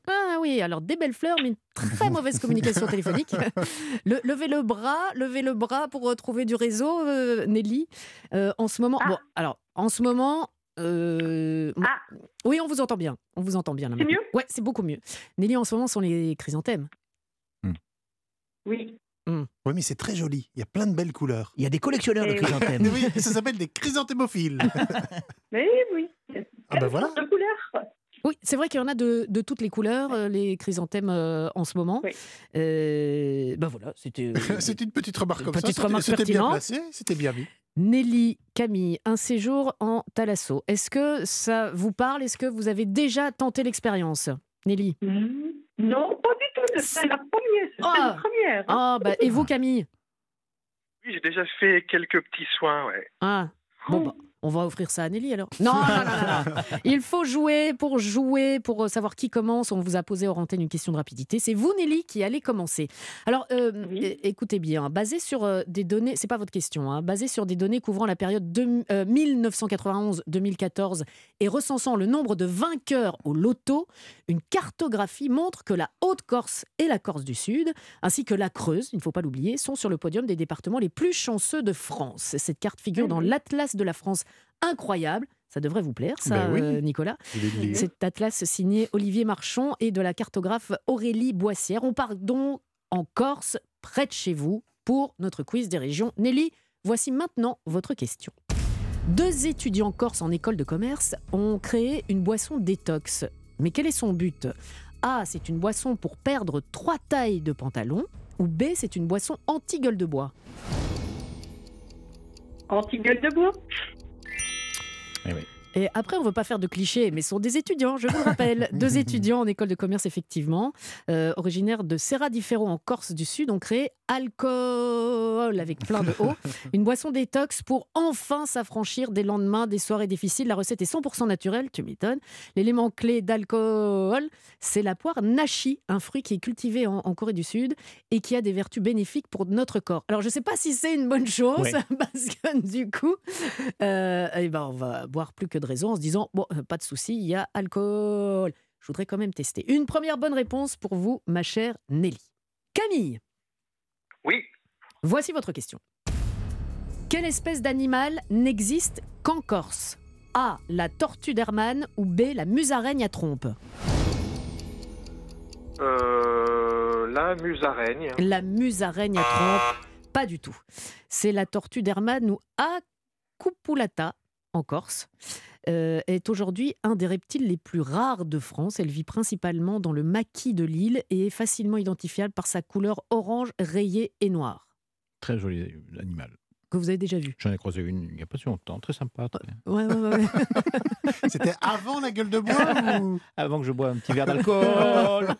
Ah oui, alors des belles fleurs, mais une très mauvaise communication téléphonique. Le, levez le bras, levez le bras pour retrouver du réseau, euh, Nelly. Euh, en ce moment,
Ah.
bon, alors en ce moment, euh,
Ah.
oui, on vous entend bien, on vous entend bien là.
C'est mieux?
Ouais, c'est beaucoup mieux. Nelly, en ce moment, sont les chrysanthèmes.
Oui.
Oui, mais c'est très joli. Il y a plein de belles couleurs.
Il y a des collectionneurs de
Eh oui.
chrysanthèmes.
Oui, ça s'appelle des chrysanthémophiles.
Mais oui.
Ah ben voilà.
de couleurs.
Oui, c'est vrai qu'il y en a de, de toutes les couleurs, euh, les chrysanthèmes euh, en ce moment.
Oui.
Euh, ben voilà, c'était. euh,
c'est une petite remarque comme
Petite
ça. C'était-
remarque
C'était bien placé, c'était bien vu.
Nelly, Camille, un séjour en Thalasso. Est-ce que ça vous parle? Est-ce que vous avez déjà tenté l'expérience? Nelly?
Hmm. Non, pas du tout. C'est la première. C'est
Ah.
la première.
Ah, bah, et vous, Camille?
Oui, j'ai déjà fait quelques petits soins, ouais.
Ah, bon, bah, on va offrir ça à Nelly alors. Non, non, non, non, non. Il faut jouer pour jouer, pour euh, savoir qui commence. On vous a posé hors antenne une question de rapidité. C'est vous, Nelly, qui allez commencer. Alors, euh,
Oui.
écoutez bien, basé sur euh, des données, c'est pas votre question, hein, basé sur des données couvrant la période de- euh, 1991-2014 et recensant le nombre de vainqueurs au loto, une cartographie montre que la Haute-Corse et la Corse du Sud, ainsi que la Creuse, il ne faut pas l'oublier, sont sur le podium des départements les plus chanceux de France. Cette carte figure dans
Mhm.
l'Atlas de la France incroyable. Ça devrait vous plaire, ça,
Ben oui.
euh, Nicolas. Cet atlas signé Olivier Marchand et de la cartographe Aurélie Boissière. On part donc en Corse, près de chez vous, pour notre quiz des régions. Nelly, voici maintenant votre question. Deux étudiants corses en école de commerce ont créé une boisson détox. Mais quel est son but? A, c'est une boisson pour perdre trois tailles de pantalon. Ou B, c'est une boisson anti-gueule de bois?
Anti-gueule de bois?
Et après, on ne veut pas faire de clichés, mais ce sont des étudiants, je vous le rappelle. Deux étudiants en école de commerce, effectivement, euh, originaires de Serra di Ferro en Corse du Sud, ont créé Alcool avec plein de O, une boisson détox pour enfin s'affranchir des lendemains, des soirées difficiles. La recette est 100% naturelle, tu m'étonnes. L'élément clé d'alcool, c'est la poire nashi, un fruit qui est cultivé en, en Corée du Sud et qui a des vertus bénéfiques pour notre corps. Alors, je ne sais pas si c'est une bonne chose,
Ouais.
parce que du coup, euh, eh ben, on va boire plus que de raison en se disant bon, euh, pas de souci, il y a alcool. Je voudrais quand même tester. Une première bonne réponse pour vous, ma chère Nelly. Camille,
Oui.
voici votre question. Quelle espèce d'animal n'existe qu'en Corse? A. La tortue d'Hermann ou B. La musaraigne à trompe?
Euh, la musaraigne.
La musaraigne à trompe, pas du tout. C'est la tortue d'Hermann ou Acupulata en Corse. Euh, est aujourd'hui un des reptiles les plus rares de France. Elle vit principalement dans le maquis de l'île et est facilement identifiable par sa couleur orange rayée et noire.
Très joli animal.
Que vous avez déjà vu.
J'en ai croisé une il n'y a pas si longtemps. Très sympa. très-
Ouais, ouais, ouais, ouais.
C'était avant la gueule de bois ou...
Avant que je bois un petit verre d'alcool.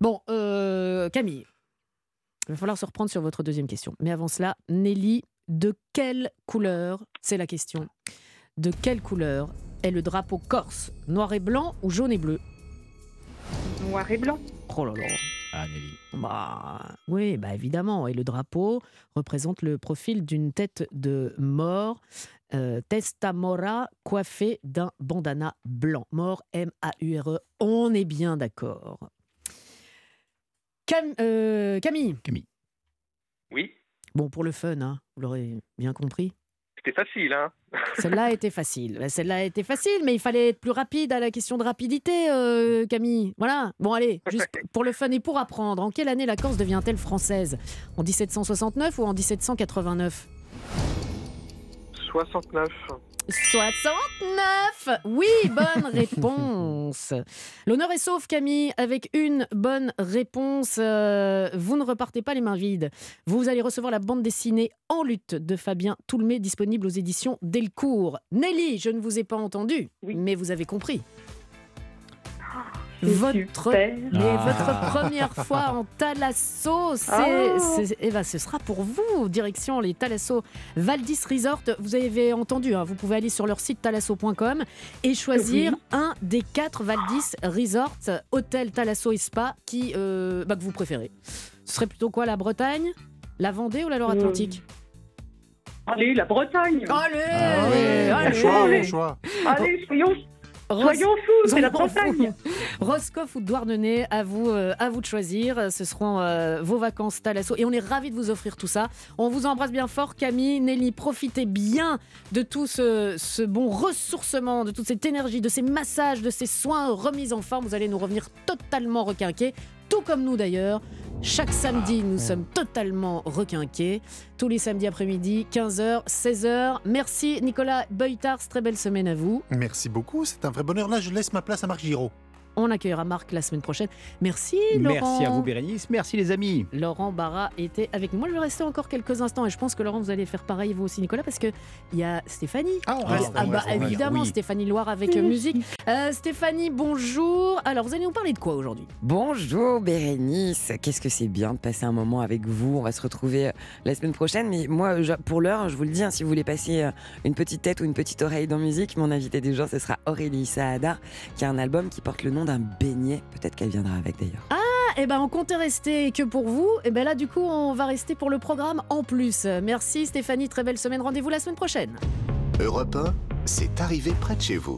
Bon, euh, Camille, il va falloir se reprendre sur votre deuxième question. Mais avant cela, Nelly, de quelle couleur, c'est la question, de quelle couleur est le drapeau corse Noir et blanc ou jaune et bleu
Noir et blanc.
Oh là là.
Ah, Nelly.
Bah, oui, bah évidemment. Et le drapeau représente le profil d'une tête de mort, euh, testa mora, coiffée d'un bandana blanc. Mort, M-A-U-R-E. E. On est bien d'accord. Cam- euh, Camille.
Camille.
Oui,
Bon, pour le fun, hein, vous l'aurez bien compris.
C'était facile, hein
Celle-là était facile. Celle-là était facile, mais il fallait être plus rapide à la question de rapidité, euh, Camille. Voilà. Bon, allez, juste pour le fun et pour apprendre. En quelle année la Corse devient-elle française? En 1769 ou en 1789
69.
69 Oui, bonne réponse. L'honneur est sauf, Camille, avec une bonne réponse. euh, vous ne repartez pas les mains vides. Vous allez recevoir la bande dessinée En lutte de Fabien Toulmé, disponible aux éditions Delcourt. Nelly, je ne vous ai pas entendu, mais vous avez compris. Votre,
super.
mais
Ah.
votre première fois en
Ah.
c'est- eh ben, ce sera pour vous, direction les Thalasso Valdis Resort. Vous avez entendu, hein, vous pouvez aller sur leur site thalasso.com et choisir
Oui.
un des quatre Valdis Resort, hôtel Thalasso et Spa qui, euh, bah, que vous préférez. Ce serait plutôt quoi, la Bretagne, la Vendée ou la Loire-Atlantique
Allez, la Bretagne.
Allez,
Ah ouais,
allez.
bon choix, bon choix.
Allez, soyons, soyons fous, c'est la. Bretagne.
Roscoff ou Douarnenez, à vous, euh, à vous de choisir. Ce seront euh, vos vacances Thalasso et on est ravis de vous offrir tout ça. On vous embrasse bien fort, Camille, Nelly. Profitez bien de tout ce, ce bon ressourcement, de toute cette énergie, de ces massages, de ces soins remis en forme. Vous allez nous revenir totalement requinqués, tout comme nous d'ailleurs. Chaque samedi, nous sommes totalement requinqués. Tous les samedis après-midi, 15h, 16h. Merci Nicolas Beutars, très belle semaine à vous.
Merci beaucoup, c'est un vrai bonheur. Là, je laisse ma place à Marc Giraud.
On accueillera Marc la semaine prochaine. Merci Laurent.
Merci à vous, Bérénice. Merci, les amis.
Laurent Barra était avec nous. Moi, je vais rester encore quelques instants et je pense que Laurent, vous allez faire pareil, vous aussi, Nicolas, parce qu'il y a Stéphanie.
Ah, on
Ah,
reste,
ah
on
bah,
reste,
évidemment,
oui.
Stéphanie Loire avec euh, musique. Euh, Stéphanie, bonjour. Alors, vous allez nous parler de quoi aujourd'hui?
Bonjour Bérénice, qu'est-ce que c'est bien de passer un moment avec vous? On va se retrouver euh, la semaine prochaine, mais moi, pour l'heure, je vous le dis, hein, si vous voulez passer une petite tête ou une petite oreille dans musique, mon invité du jour, ce sera Aurélie Saadar, qui a un album qui porte le nom d'un beignet. Peut-être qu'elle viendra avec d'ailleurs.
Ah, et ben on comptait rester que pour vous. Et ben là, du coup, on va rester pour le programme en plus. Merci Stéphanie, très belle semaine. Rendez-vous la semaine prochaine.
Europe 1, c'est arrivé près de chez vous.